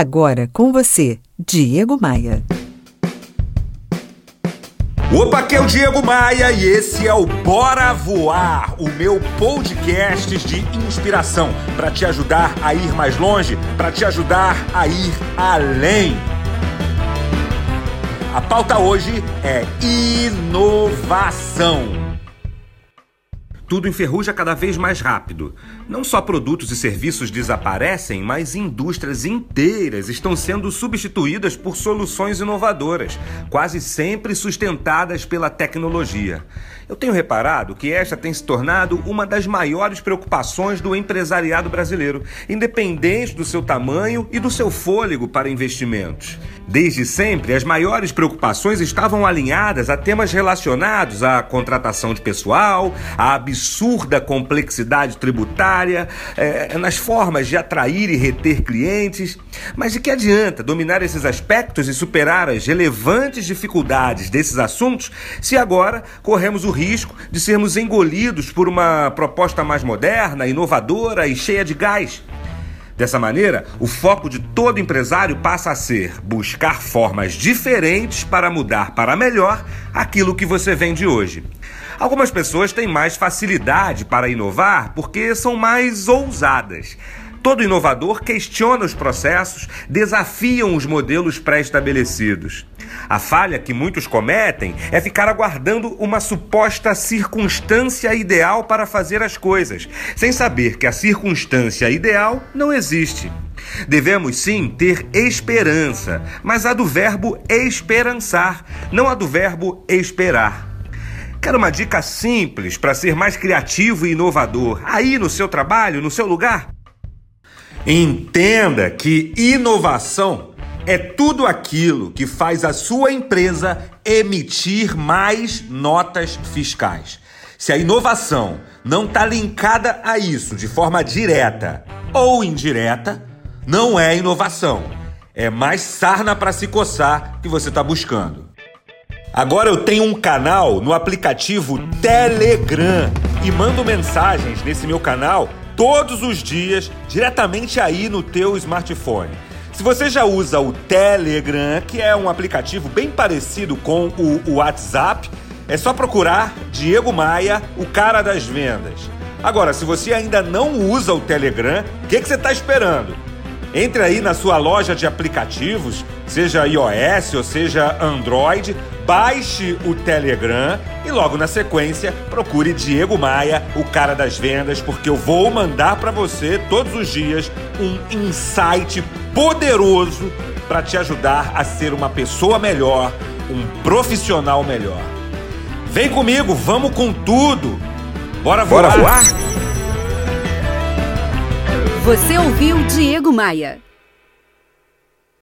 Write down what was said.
Agora com você, Diego Maia. Opa, aqui é o Diego Maia e esse é o Bora Voar, o meu podcast de inspiração para te ajudar a ir mais longe, para te ajudar a ir além. A pauta hoje é inovação. Tudo enferruja cada vez mais rápido. Não só produtos e serviços desaparecem, mas indústrias inteiras estão sendo substituídas por soluções inovadoras, quase sempre sustentadas pela tecnologia. Eu tenho reparado que esta tem se tornado uma das maiores preocupações do empresariado brasileiro, independente do seu tamanho e do seu fôlego para investimentos. Desde sempre, as maiores preocupações estavam alinhadas a temas relacionados à contratação de pessoal, à absurda complexidade tributária, é, nas formas de atrair e reter clientes. Mas de que adianta dominar esses aspectos e superar as relevantes dificuldades desses assuntos se agora corremos o risco de sermos engolidos por uma proposta mais moderna, inovadora e cheia de gás? Dessa maneira, o foco de todo empresário passa a ser buscar formas diferentes para mudar para melhor aquilo que você vende hoje. Algumas pessoas têm mais facilidade para inovar porque são mais ousadas. Todo inovador questiona os processos, desafiam os modelos pré-estabelecidos. A falha que muitos cometem é ficar aguardando uma suposta circunstância ideal para fazer as coisas, sem saber que a circunstância ideal não existe. Devemos sim ter esperança, mas a do verbo esperançar, não a do verbo esperar. Quer uma dica simples para ser mais criativo e inovador aí no seu trabalho, no seu lugar? Entenda que inovação é tudo aquilo que faz a sua empresa emitir mais notas fiscais. Se a inovação não está linkada a isso de forma direta ou indireta, não é inovação. É mais sarna para se coçar que você está buscando. Agora eu tenho um canal no aplicativo Telegram e mando mensagens nesse meu canal todos os dias diretamente aí no teu smartphone. Se você já usa o Telegram, que é um aplicativo bem parecido com o WhatsApp, é só procurar Diego Maia, o cara das vendas. Agora, se você ainda não usa o Telegram, o que, que você está esperando? Entre aí na sua loja de aplicativos, seja iOS ou seja Android, baixe o Telegram e logo na sequência procure Diego Maia, o cara das vendas, porque eu vou mandar para você todos os dias um insight poderoso para te ajudar a ser uma pessoa melhor, um profissional melhor. Vem comigo, vamos com tudo. Bora voar? Bora voar? Você ouviu Diego Maia.